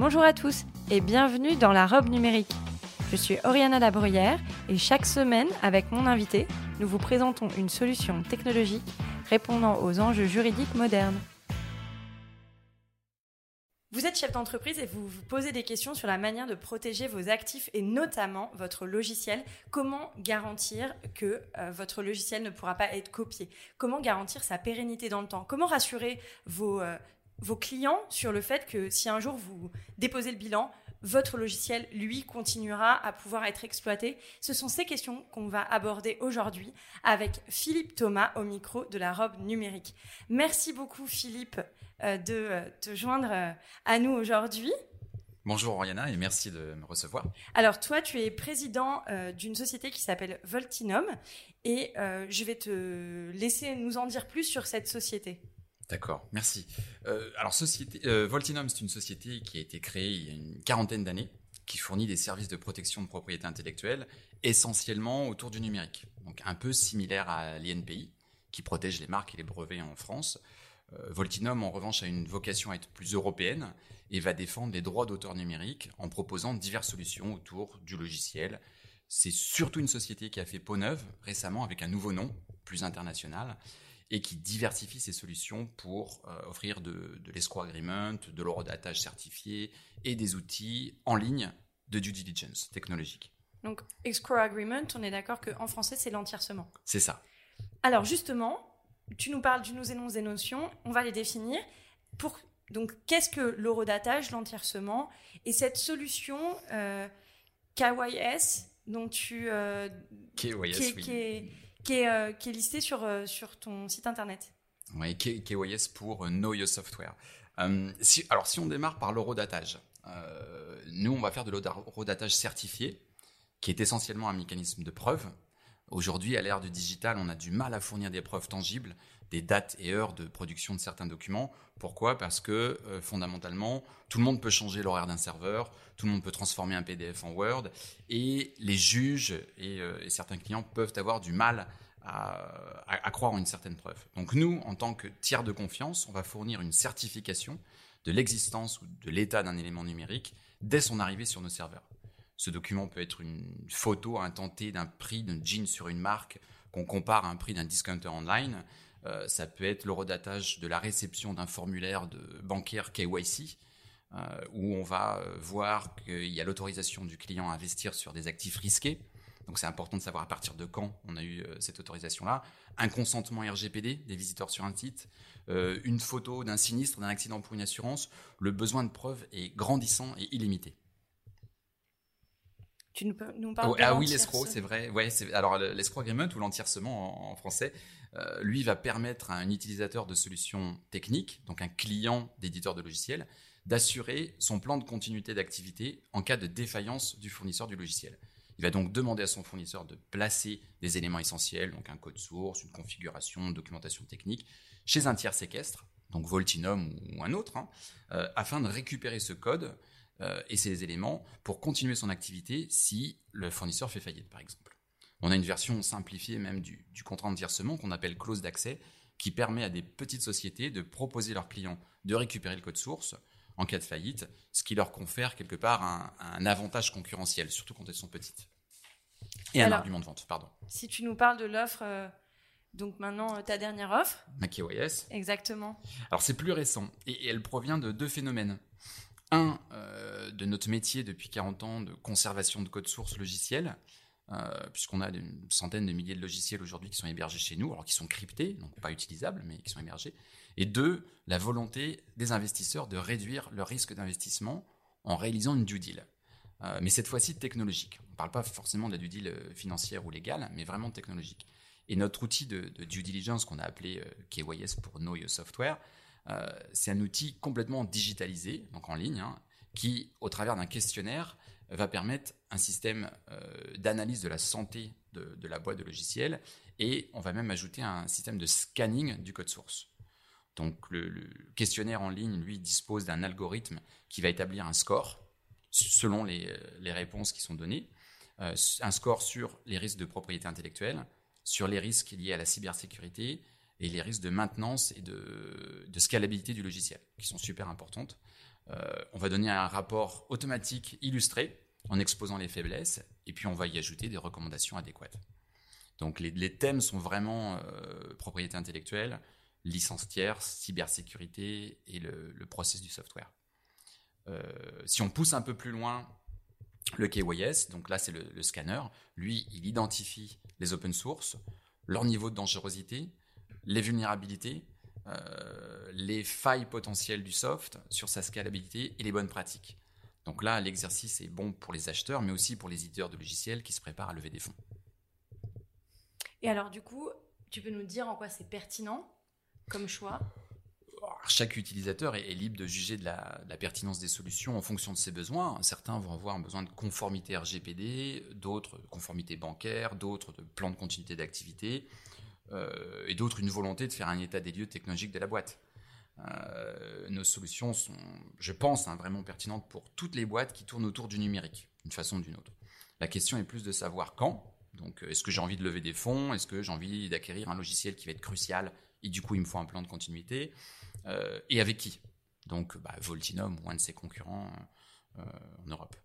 Bonjour à tous et bienvenue dans la robe numérique. Je suis Oriana Labruyère et chaque semaine, avec mon invité, nous vous présentons une solution technologique répondant aux enjeux juridiques modernes. Vous êtes chef d'entreprise et vous vous posez des questions sur la manière de protéger vos actifs et notamment votre logiciel. Comment garantir que euh, votre logiciel ne pourra pas être copié? Comment garantir sa pérennité dans le temps? Comment rassurer vos euh, vos clients sur le fait que si un jour vous déposez le bilan, votre logiciel, lui, continuera à pouvoir être exploité Ce sont ces questions qu'on va aborder aujourd'hui avec Philippe Thomas au micro de la robe numérique. Merci beaucoup Philippe euh, de euh, te joindre euh, à nous aujourd'hui. Bonjour Oriana et merci de me recevoir. Alors toi, tu es président d'une société qui s'appelle Voltinum et je vais te laisser nous en dire plus sur cette société. D'accord, merci. Euh, alors, société, euh, Voltinum, c'est une société qui a été créée il y a une quarantaine d'années, qui fournit des services de protection de propriété intellectuelle, essentiellement autour du numérique. Donc, un peu similaire à l'INPI, qui protège les marques et les brevets en France. Euh, Voltinum, en revanche, a une vocation à être plus européenne et va défendre les droits d'auteur numérique en proposant diverses solutions autour du logiciel. C'est surtout une société qui a fait peau neuve récemment avec un nouveau nom, plus international et qui diversifie ses solutions pour euh, offrir de, de l'escrow agreement, de l'horodatage certifié et des outils en ligne de due diligence technologique. Donc, escrow agreement, on est d'accord qu'en français, c'est l'entiercement. C'est ça. Alors, justement, tu nous parles, tu nous énonces des notions, on va les définir. Pour, donc, qu'est-ce que l'horodatage, l'entiercement? Et cette solution euh, KYS dont tu... Euh, KYS, oui. qui est, qui est, euh, listé sur, euh, sur ton site internet. Oui, KYS pour euh, Know Your Software. si, alors, si on démarre par l'eurodatage, nous, on va faire de l'eurodatage certifié, qui est essentiellement un mécanisme de preuve. Aujourd'hui, à l'ère du digital, on a du mal à fournir des preuves tangibles, des dates et heures de production de certains documents. Pourquoi? Parce que fondamentalement, tout le monde peut changer l'horaire d'un serveur, tout le monde peut transformer un PDF en Word, et les juges et, et certains clients peuvent avoir du mal à, croire en une certaine preuve. Donc nous, en tant que tiers de confiance, on va fournir une certification de l'existence ou de l'état d'un élément numérique dès son arrivée sur nos serveurs. Ce document peut être une photo intentée d'un prix d'un jean sur une marque qu'on compare à un prix d'un discounter online. Euh, ça peut être le redatage de la réception d'un formulaire de bancaire KYC, euh, où on va euh, voir qu'il y a l'autorisation du client à investir sur des actifs risqués. Donc c'est important de savoir à partir de quand on a eu cette autorisation-là. Un consentement RGPD des visiteurs sur un site, euh, une photo d'un sinistre, d'un accident pour une assurance. Le besoin de preuve est grandissant et illimité. Tu nous, nous parles oh, Ah oui, l'escroc, c'est vrai. Ouais, alors l'escroc agreement ou l'entiercement en, français, euh, lui va permettre à un utilisateur de solutions techniques, donc un client d'éditeur de logiciel, d'assurer son plan de continuité d'activité en cas de défaillance du fournisseur du logiciel. Il va donc demander à son fournisseur de placer des éléments essentiels, donc un code source, une configuration, une documentation technique, chez un tiers séquestre, donc Voltinum ou un autre, hein, euh, afin de récupérer ce code euh, et ces éléments pour continuer son activité si le fournisseur fait faillite, par exemple. On a une version simplifiée même du, du contrat d'entiercement qu'on appelle clause d'accès, qui permet à des petites sociétés de proposer à leurs clients de récupérer le code source en cas de faillite, ce qui leur confère quelque part un, avantage concurrentiel, surtout quand elles sont petites. Et un argument de vente, pardon. Si tu nous parles de l'offre, euh, donc maintenant euh, ta dernière offre. Ma KYS. Exactement. Alors c'est plus récent et, elle provient de deux phénomènes. Un, euh, de notre métier depuis 40 ans de conservation de code source logiciel, puisqu'on a une centaine de milliers de logiciels aujourd'hui qui sont hébergés chez nous, alors qui sont cryptés, donc pas utilisables, mais qui sont hébergés. Et deux, la volonté des investisseurs de réduire leur risque d'investissement en réalisant une due deal. Euh, mais cette fois-ci technologique. On ne parle pas forcément de la due deal euh, financière ou légale, mais vraiment technologique. Et notre outil de, due diligence qu'on a appelé euh, KYS pour Know Your Software, c'est un outil complètement digitalisé, donc en ligne, hein, qui, au travers d'un questionnaire, va permettre un système euh, d'analyse de la santé de, la boîte de logiciel et on va même ajouter un système de scanning du code source. Donc le, questionnaire en ligne, lui, dispose d'un algorithme qui va établir un score selon les, réponses qui sont données, euh, un score sur les risques de propriété intellectuelle, sur les risques liés à la cybersécurité et les risques de maintenance et de, de scalabilité du logiciel, qui sont super importantes. Euh, on va donner un rapport automatique illustré en exposant les faiblesses, et puis on va y ajouter des recommandations adéquates. Donc les, thèmes sont vraiment euh, propriété intellectuelle, licence tierce, cybersécurité et le, process du software. Euh, si on pousse un peu plus loin, le KYS, donc là c'est le, scanner, lui il identifie les open source, leur niveau de dangerosité, les vulnérabilités, les failles potentielles du soft sur sa scalabilité et les bonnes pratiques. Donc là, l'exercice est bon pour les acheteurs, mais aussi pour les éditeurs de logiciels qui se préparent à lever des fonds. Et alors, du coup, tu peux nous dire en quoi c'est pertinent comme choix? Chaque utilisateur est, libre de juger de la, pertinence des solutions en fonction de ses besoins. Certains vont avoir un besoin de conformité RGPD, d'autres de conformité bancaire, d'autres de plan de continuité d'activité. Euh, et d'autres une volonté de faire un état des lieux technologiques de la boîte. Euh, nos solutions sont, je pense, hein, vraiment pertinentes pour toutes les boîtes qui tournent autour du numérique, d'une façon ou d'une autre. La question est plus de savoir quand. Donc, est-ce que j'ai envie de lever des fonds? Est-ce que j'ai envie d'acquérir un logiciel qui va être crucial et du coup, il me faut un plan de continuité? Euh, Et avec qui? Donc, bah, Voltinum ou un de ses concurrents en Europe.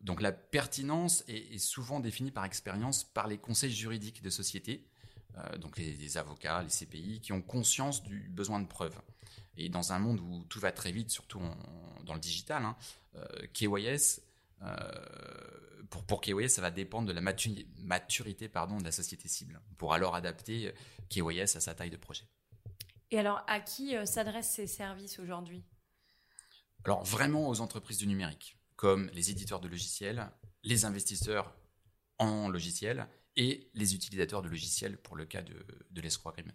donc, la pertinence est souvent définie par expérience par les conseils juridiques de sociétés euh, donc les, avocats, les CPI, qui ont conscience du besoin de preuves. Et dans un monde où tout va très vite, surtout dans le digital, hein, euh, KYS, euh, pour, pour KYS, ça va dépendre de la maturité pardon, de la société cible, pour alors adapter KYS à sa taille de projet. Et alors, à qui s'adressent ces services aujourd'hui? Alors, vraiment aux entreprises du numérique, comme les éditeurs de logiciels, les investisseurs en logiciels et les utilisateurs de logiciels pour le cas de, de l'escroc agreement.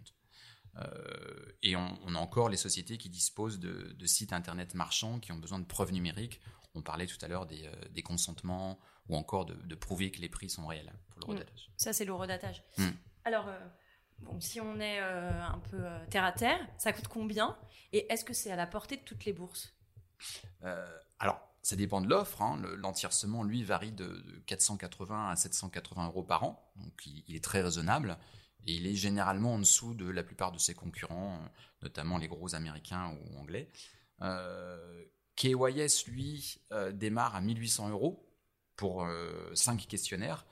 Euh, et on, a encore les sociétés qui disposent de, sites internet marchands qui ont besoin de preuves numériques. On parlait tout à l'heure des, euh, consentements ou encore de, prouver que les prix sont réels pour le redatage. Ça, c'est le redatage. Hmm. Alors, euh, bon, si on est un peu terre à terre, ça coûte combien? Et est-ce que c'est à la portée de toutes les bourses? Alors, ça dépend de l'offre. Hein. L'entiercement, lui, varie de 480 à 780 euros par an. Donc, il, est très raisonnable. Et il est généralement en dessous de la plupart de ses concurrents, notamment les gros américains ou anglais. Euh, KYS, lui, euh, démarre à 1800 euros pour 5 euh, questionnaires.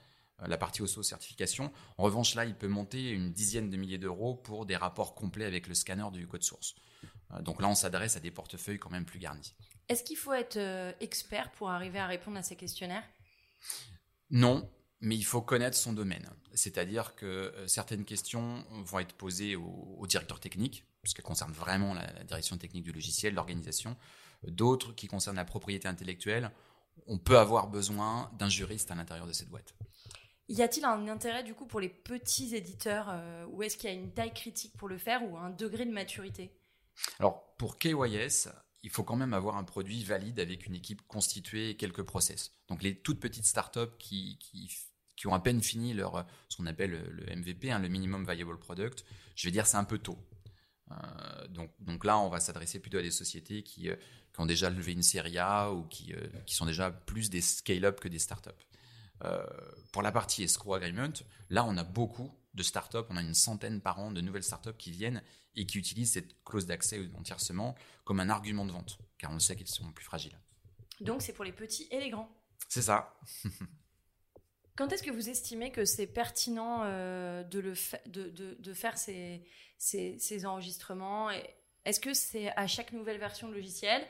La partie auto-certification. En revanche, là, il peut monter une dizaine de milliers d'euros pour des rapports complets avec le scanner du code source. donc là, on s'adresse à des portefeuilles quand même plus garnis. Est-ce qu'il faut être euh, expert pour arriver à répondre à ces questionnaires? Non, mais il faut connaître son domaine. C'est-à-dire que euh, certaines questions vont être posées au, directeur technique, puisqu'elles concernent vraiment la, direction technique du logiciel, l'organisation. D'autres qui concernent la propriété intellectuelle, on peut avoir besoin d'un juriste à l'intérieur de cette boîte. Y a-t-il un intérêt du coup pour les petits éditeurs euh, ou est-ce qu'il y a une taille critique pour le faire ou un degré de maturité? Alors pour KYS, il faut quand même avoir un produit valide avec une équipe constituée et quelques process. Donc les toutes petites startups qui, qui, qui ont à peine fini leur, ce qu'on appelle le MVP, hein, le minimum viable product, je vais dire c'est un peu tôt. Euh, donc, donc là, on va s'adresser plutôt à des sociétés qui, euh, qui, ont déjà levé une série A ou qui, euh, qui sont déjà plus des scale-up que des startups. pour la partie escrow agreement, là, on a beaucoup de startups, on a une centaine par an de nouvelles startups qui viennent et qui utilisent cette clause d'accès en tiercement comme un argument de vente, car on sait qu'ils sont plus fragiles. Donc c'est pour les petits et les grands. C'est ça. Quand est-ce que vous estimez que c'est pertinent euh, de, le de, faire ces, ces, enregistrements Est-ce que c'est à chaque nouvelle version de logiciel?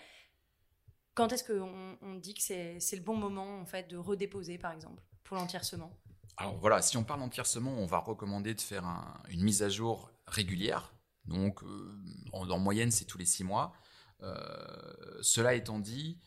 Quand est-ce qu'on on dit que c'est le bon moment en fait de redéposer par exemple pour l'entiercement alors voilà, si on parle entièrement, on va recommander de faire une mise à jour régulière. Donc euh, en, moyenne, c'est tous les six mois. Euh, cela étant dit,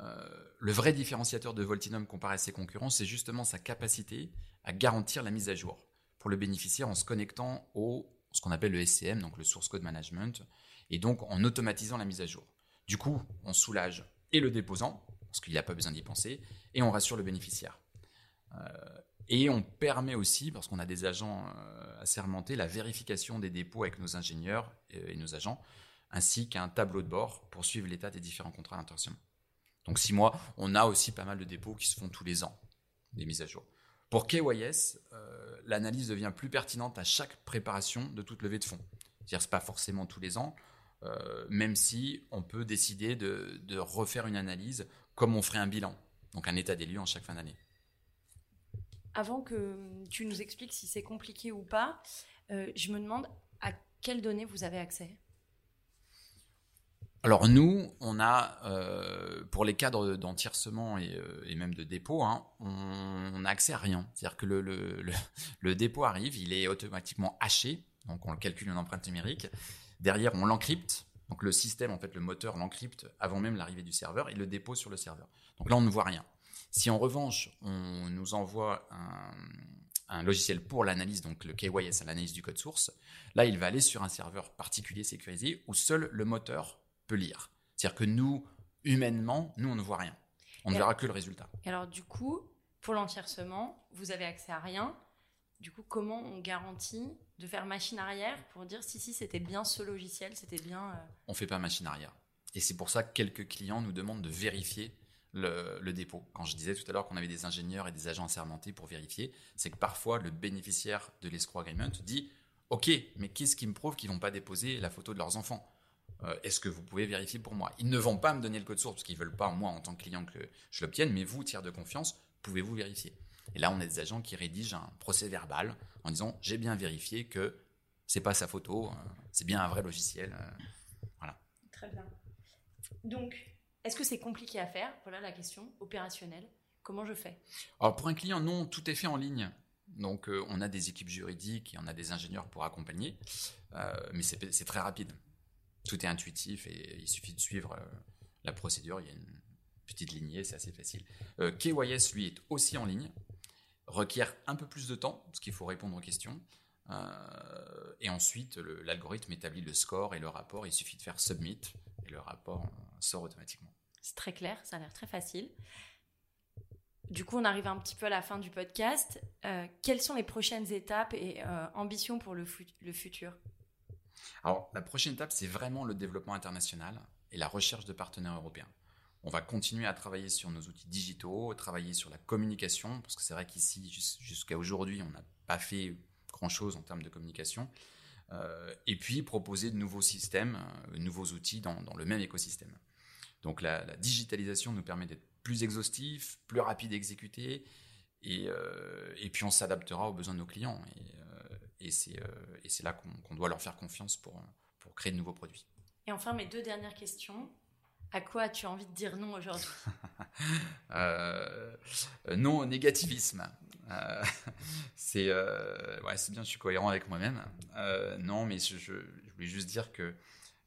euh, le vrai différenciateur de Voltinum comparé à ses concurrents, c'est justement sa capacité à garantir la mise à jour pour le bénéficiaire en se connectant au ce qu'on appelle le SCM, donc le Source Code Management, et donc en automatisant la mise à jour. Du coup, on soulage et le déposant, parce qu'il n'a pas besoin d'y penser, et on rassure le bénéficiaire. Et on permet aussi, parce qu'on a des agents assermentés, la vérification des dépôts avec nos ingénieurs et, nos agents, ainsi qu'un tableau de bord pour suivre l'état des différents contrats d'intention. Donc six mois, on a aussi pas mal de dépôts qui se font tous les ans, des mises à jour. Pour KYS, l'analyse devient plus pertinente à chaque préparation de toute levée de fonds. C'est-à-dire, pas forcément tous les ans, euh, même si on peut décider de, refaire une analyse comme on ferait un bilan, donc un état des lieux en chaque fin d'année. Avant que tu nous expliques si c'est compliqué ou pas, euh, je me demande à quelles données vous avez accès alors nous, on a, euh, pour les cadres d'entiercement et, même de dépôt, hein, on n'a accès à rien. C'est-à-dire que le, dépôt arrive, il est automatiquement haché, donc on le calcule une empreinte numérique. Derrière, on l'encrypte. Donc le système, en fait, le moteur l'encrypte avant même l'arrivée du serveur et le dépose sur le serveur. Donc là, on ne voit rien. Si en revanche, on nous envoie un, logiciel pour l'analyse, donc le KYS, l'analyse du code source, là, il va aller sur un serveur particulier sécurisé où seul le moteur peut lire. C'est-à-dire que nous, humainement, nous, on ne voit rien. On ne verra que le résultat. Et alors, du coup, pour l'entiercement, vous avez accès à rien. Du coup, comment on garantit de faire machine arrière pour dire si si c'était bien ce logiciel, c'était bien. On euh, On fait pas machine arrière. Et c'est pour ça que quelques clients nous demandent de vérifier le, dépôt. Quand je disais tout à l'heure qu'on avait des ingénieurs et des agents assermentés pour vérifier, c'est que parfois le bénéficiaire de l'escroc agreement dit Ok, mais qu'est-ce qui me prouve qu'ils vont pas déposer la photo de leurs enfants euh, Est-ce que vous pouvez vérifier pour moi? Ils ne vont pas me donner le code source parce qu'ils veulent pas, moi, en tant que client, que je l'obtienne, mais vous, tiers de confiance, pouvez-vous vérifier? Et là, on a des agents qui rédigent un procès verbal en disant j'ai bien vérifié que c'est pas sa photo, euh, c'est bien un vrai logiciel. Euh, voilà. Très bien. Donc, est-ce que c'est compliqué à faire? Voilà la question opérationnelle. Comment je fais? Alors pour un client, non, tout est fait en ligne. Donc euh, on a des équipes juridiques et on a des ingénieurs pour accompagner, mais c'est très rapide. Tout est intuitif et il suffit de suivre la procédure. Il y a une petite lignée, c'est assez facile. KYS, lui, est aussi en ligne requiert un peu plus de temps, parce qu'il faut répondre aux questions. Euh, et ensuite, l'algorithme établit le score et le rapport. Il suffit de faire submit le rapport sort automatiquement. C'est très clair, ça a l'air très facile. Du coup, on arrive un petit peu à la fin du podcast. Euh, quelles sont les prochaines étapes et euh, ambitions pour le, le futur? Alors, la prochaine étape, c'est vraiment le développement international et la recherche de partenaires européens. On va continuer à travailler sur nos outils digitaux, travailler sur la communication, parce que c'est vrai qu'ici, jusqu'à aujourd'hui, on n'a pas fait grand-chose en termes de communication. Euh, et puis proposer de nouveaux systèmes, de euh, nouveaux outils dans, le même écosystème. Donc la, digitalisation nous permet d'être plus exhaustif, plus rapide à exécuter, et, euh, puis on s'adaptera aux besoins de nos clients. Et, c'est là qu'on doit leur faire confiance pour, pour créer de nouveaux produits. Et enfin, mes deux dernières questions. À quoi as-tu envie de dire non aujourd'hui? Non au négativisme. Euh, c'est euh, ouais, bien, je suis cohérent avec moi-même. non, mais je, voulais juste dire que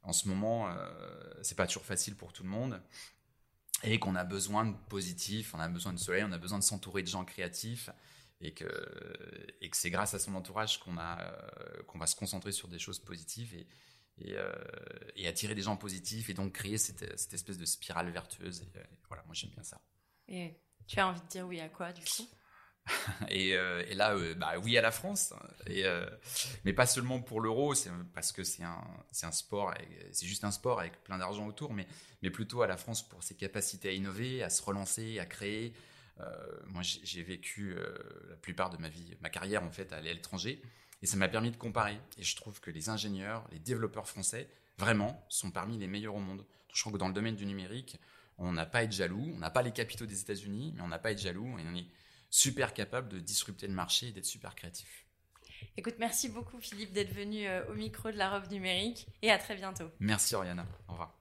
en ce moment, c'est pas toujours facile pour tout le monde et qu'on a besoin de positif, on a besoin de soleil, on a besoin de s'entourer de gens créatifs et que, et que c'est grâce à son entourage qu'on a qu'on va se concentrer sur des choses positives et, euh, et, attirer des gens positifs et donc créer cette, espèce de spirale vertueuse. Euh, voilà, moi j'aime bien ça. Et tu as envie de dire oui à quoi du coup? et, euh, et, là, bah, oui à la France, et, mais pas seulement pour l'euro, parce que c'est un, sport, c'est juste un sport avec plein d'argent autour, mais, plutôt à la France pour ses capacités à innover, à se relancer, à créer. moi, j'ai vécu la plupart de ma vie, ma carrière en fait, à l'étranger, et ça m'a permis de comparer. Et je trouve que les ingénieurs, les développeurs français, vraiment, sont parmi les meilleurs au monde. Je trouve que dans le domaine du numérique, on n'a pas à être jaloux. On n'a pas les capitaux des États-Unis, mais on n'a pas à être jaloux. Super capable de disrupter le marché et d'être super créatif. Écoute, merci beaucoup Philippe d'être venu euh, au micro de la robe numérique et à très bientôt. Merci Oriana. Au revoir.